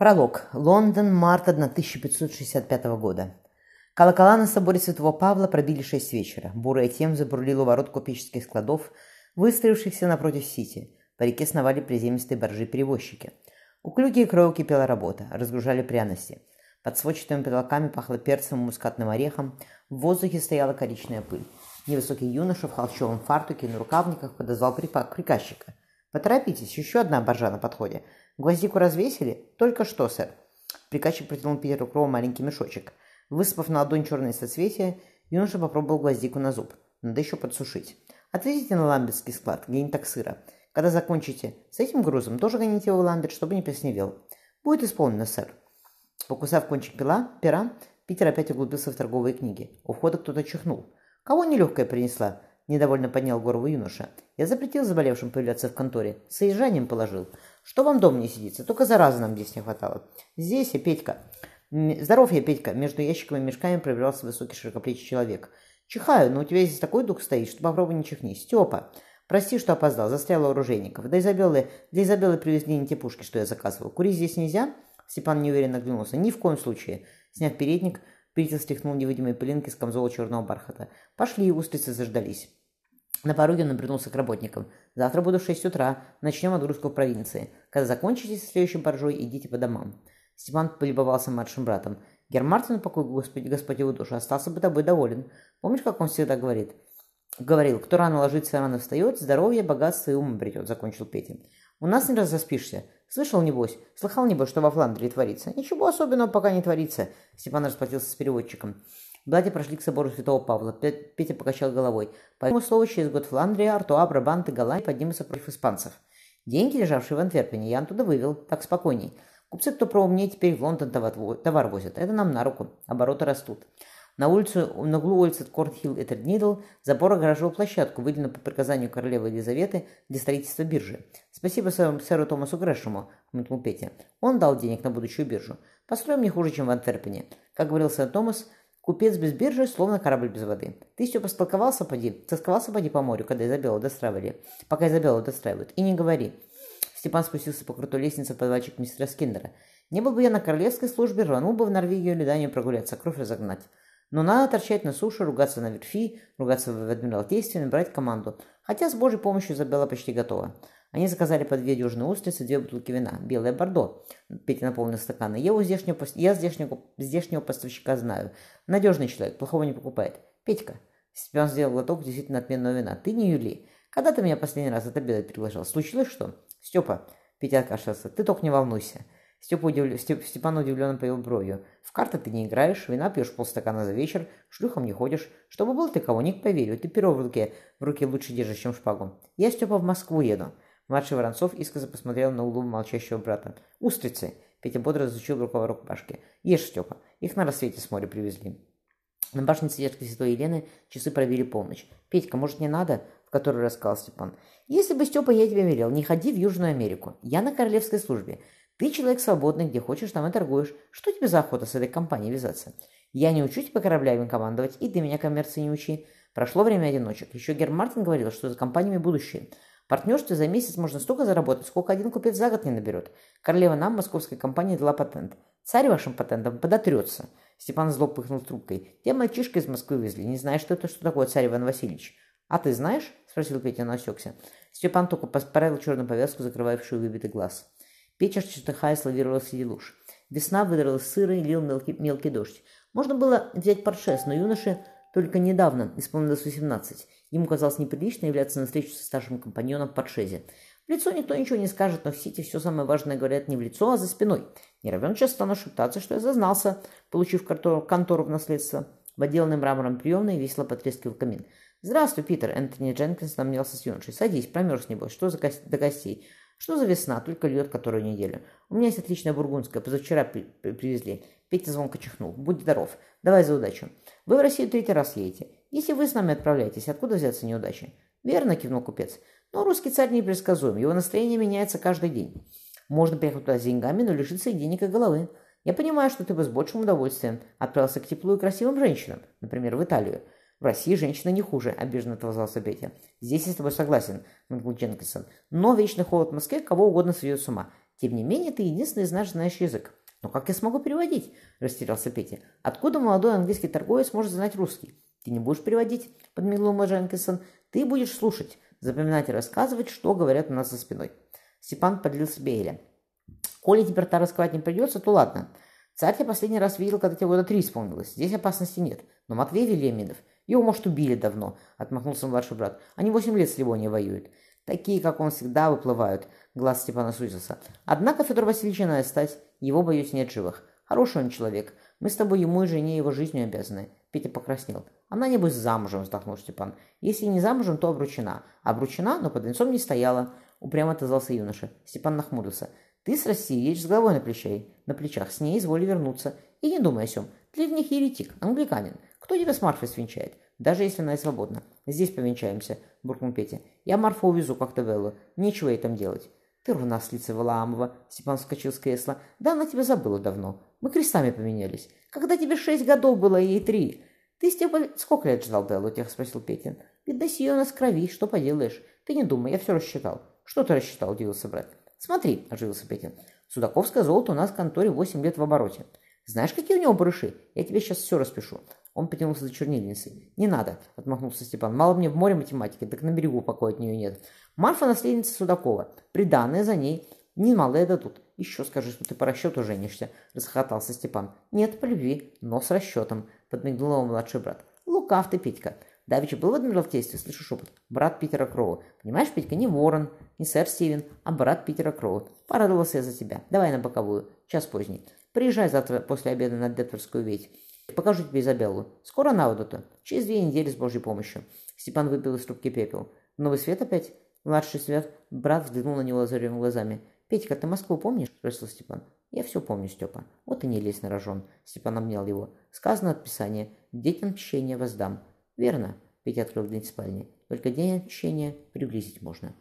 Пролог. Лондон, март 1565 года. Колокола на соборе Святого Павла пробили шесть вечера. Бурая тем забурлила ворот купеческих складов, выстроившихся напротив Сити. По реке сновали приземистые боржи-перевозчики. У клюки и кроу кипела работа, разгружали пряности. Под сводчатыми потолками пахло перцем и мускатным орехом, в воздухе стояла коричная пыль. Невысокий юноша в холщовом фартуке и на рукавниках подозвал приказчика. «Поторопитесь, еще одна боржа на подходе. Гвоздику развесили? Только что, сэр. Приказчик протянул Питеру Кроу маленький мешочек. Высыпав на ладонь черные соцветия, юноша попробовал гвоздику на зуб. Надо еще подсушить. Отвезите на ламбетский склад, где-нибудь так сыро. Когда закончите с этим грузом, тоже гоните его в ламбет, чтобы не плесневел. Будет исполнено, сэр. Покусав кончик пила, пера, Питер опять углубился в торговые книги. У входа кто-то чихнул. «Кого нелегкая принесла?» – недовольно поднял голову юноша. «Я запретил заболевшим появляться в конторе. Соезжанием положил. Что вам дома не сидится? Только заразы нам здесь не хватало. Здесь я, Петька. Здоров я, Петька. Между ящиками и мешками пробирался высокий широкоплечий человек. Чихаю, но у тебя здесь такой дух стоит, что попробуй не чихни. Степа. Прости, что опоздал, застрял у оружейников. Да Изабеллы, для Изабеллы привезли не те пушки, что я заказывал. Курить здесь нельзя? Степан неуверенно оглянулся. Ни в коем случае. Сняв передник, Питер стряхнул невидимые пылинки с камзола черного бархата. Пошли, устрицы заждались. На пороге он обернулся к работникам. «Завтра буду в шесть утра. Начнем отгрузку в провинции. Когда закончите со следующей боржой, идите по домам». Степан полюбовался младшим братом. Гермартин, покой Господи, Господи его душу, остался бы тобой доволен. Помнишь, как он всегда говорит? Говорил, кто рано ложится, рано встает, здоровье, богатство и ум обретет, закончил Петя. У нас не разоспишься. Слышал, небось? Слыхал, небось, что во Фландрии творится? Ничего особенного пока не творится. Степан расплатился с переводчиком. Братья прошли к собору Святого Павла. Петя покачал головой. По его слову, через год Фландрия, Артуа, Брабант и Голландия поднимутся против испанцев. Деньги, лежавшие в Антверпене, я оттуда вывел. Так спокойней. Купцы, кто поумнее, теперь в Лондон товар возят. Это нам на руку. Обороты растут. На улицу, на углу улицы Корнхилл и Терднидл забор огораживал площадку, выделенную по приказанию королевы Елизаветы для строительства биржи. «Спасибо сэру, сэру Томасу Грэшему», — хмыкнул Петя. «Он дал денег на будущую биржу. Построим не хуже, чем в Антверпене. Как говорил сэр Томас, Купец без биржи, словно корабль без воды. Ты все постолковался, поди, тосковался, поди по морю, когда Изабеллу достраивали, пока Изабеллу достраивают. И не говори. Степан спустился по крутой лестнице в подвальчик мистера Скиндера. Не был бы я на королевской службе, рванул бы в Норвегию или Данию прогуляться, кровь разогнать. Но надо торчать на суше, ругаться на верфи, ругаться в адмиралтействе, набрать команду. Хотя с божьей помощью Изабелла почти готова. Они заказали по две дюжины устриц и две бутылки вина. Белое бордо. Петя наполнил стаканы. Я, у здешнего, я здешнего, здешнего поставщика знаю. Надежный человек, плохого не покупает. Петька. Степан сделал глоток действительно отменного вина. Ты не Юли. Когда ты меня последний раз отобедать приглашал? Случилось что? Степа. Петя откашлялся. Ты только не волнуйся. Степа удивля... Степ... Степан удивленно повел бровью. В карты ты не играешь, вина пьешь полстакана за вечер, шлюхом не ходишь. Чтобы был ты кого, не поверю. Ты перо в руке, в руке лучше держишь, чем шпагу. Я, Степа, в Москву еду. Младший Воронцов искоса посмотрел на углу молчащего брата. «Устрицы!» Петя бодро изучил рукава рукопашки. «Ешь, Степа. Их на рассвете с моря привезли». На башне Цветки Святой Елены часы пробили полночь. «Петька, может, не надо?» — в который раз Степан. «Если бы, Степа, я тебе велел, не ходи в Южную Америку. Я на королевской службе. Ты человек свободный, где хочешь, там и торгуешь. Что тебе за охота с этой компанией вязаться? Я не учу тебя кораблями командовать, и ты меня коммерции не учи. Прошло время одиночек. Еще Герр Мартин говорил, что за компаниями будущее партнерстве за месяц можно столько заработать, сколько один купец за год не наберет. Королева нам, московской компании, дала патент. Царь вашим патентом подотрется. Степан зло пыхнул трубкой. Те мальчишка из Москвы везли. Не знаешь, что это, что такое царь Иван Васильевич? А ты знаешь? Спросил Петя, но осекся. Степан только поправил черную повязку, закрывавшую выбитый глаз. Печер, чертыхая, славировал среди луж. Весна выдралась сыро и лил мелкий, мелкий дождь. Можно было взять паршес, но юноше только недавно исполнилось 18. Ему казалось неприлично являться на встречу со старшим компаньоном в Портшезе. В лицо никто ничего не скажет, но в Сити все самое важное говорят не в лицо, а за спиной. Не равен час стану шептаться, что я зазнался, получив контору, контору в наследство. В отделанной мрамором приемной весело потрескивал камин. «Здравствуй, Питер!» Энтони Дженкинс намнялся с юношей. «Садись, промерз, небось. Что за ко... Что за весна? Только льет которую неделю. У меня есть отличная бургундская. Позавчера при... привезли. Петя звонко чихнул. «Будь здоров. Давай за удачу. Вы в Россию третий раз едете. Если вы с нами отправляетесь, откуда взяться неудачи?» «Верно», — кивнул купец. «Но русский царь непредсказуем. Его настроение меняется каждый день. Можно приехать туда с деньгами, но лишиться и денег, и головы. Я понимаю, что ты бы с большим удовольствием отправился к теплу и красивым женщинам, например, в Италию. В России женщина не хуже, обиженно отозвался Петя. Здесь я с тобой согласен, мыкнул Дженкинсон. Но вечный холод в Москве кого угодно сведет с ума. Тем не менее, ты единственный из нас знаешь язык. Но как я смогу переводить? Растерялся Петя. Откуда молодой английский торговец может знать русский? Ты не будешь переводить, подмигнул Моженкинсон. Ты будешь слушать, запоминать и рассказывать, что говорят у нас за спиной. Степан подлил себе Эля. Коли теперь рта раскрывать не придется, то ладно. Царь я последний раз видел, когда тебе года три исполнилось. Здесь опасности нет. Но Матвей Велеминов, его, может, убили давно, отмахнулся младший брат. Они восемь лет с Ливонией воюют. Такие, как он, всегда выплывают. Глаз Степана сузился. Однако Федор Васильевич иная стать. Его, боюсь, нет живых. Хороший он человек. Мы с тобой ему и жене его жизнью обязаны. Петя покраснел. Она, небось, замужем, вздохнул Степан. Если не замужем, то обручена. Обручена, но под венцом не стояла. Упрямо отозвался юноша. Степан нахмурился. Ты с Россией едешь с головой на плечах, на плечах, с ней изволи вернуться. И не думай о сём. Ты в них еретик, англиканин. Кто тебя с Марфой свинчает? Даже если она и свободна. Здесь повенчаемся, буркнул Петя. Я Марфу увезу как-то Веллу. Нечего ей там делать. Ты рунавслица Валаамова, Степан вскочил с кресла. Да она тебя забыла давно. Мы крестами поменялись. Когда тебе шесть годов было, ей три. Ты, Степа, сколько лет ждал Беллу? Тех спросил Петя. Видно, сие у нас крови, что поделаешь. Ты не думай, я все рассчитал. Что ты рассчитал, удивился брат. «Смотри», – оживился Петя, – «судаковское золото у нас в конторе 8 лет в обороте. Знаешь, какие у него барыши? Я тебе сейчас все распишу». Он потянулся за чернильницей. «Не надо», – отмахнулся Степан. «Мало мне в море математики, так на берегу покоя от нее нет. Марфа – наследница Судакова. Приданное за ней. Немалое дадут. Еще скажи, что ты по расчету женишься», – расхохотался Степан. «Нет, по любви, но с расчетом», – подмигнул его младший брат. «Лукав ты, Петька. Давича был в Адмиралтействе, слышу шепот. Брат Питера Кроу. Понимаешь, Петька, не ворон, не сэр Стивен, а брат Питера Кроу. Порадовался я за тебя. Давай на боковую. Час поздний. Приезжай завтра после обеда на Детворскую ведь. Покажу тебе Изабеллу. Скоро на воду-то. Через две недели с Божьей помощью. Степан выпил из трубки пепел. Новый свет опять? Младший свет. Брат взглянул на него лазаревыми глазами. «Петька, ты Москву помнишь?» – спросил Степан. «Я все помню, Степа. Вот и не лезь на рожон». Степан обнял его. «Сказано от Писания. Детям тщение воздам. «Верно», – Петя открыл дверь спальни. «Только день отчаяния приблизить можно».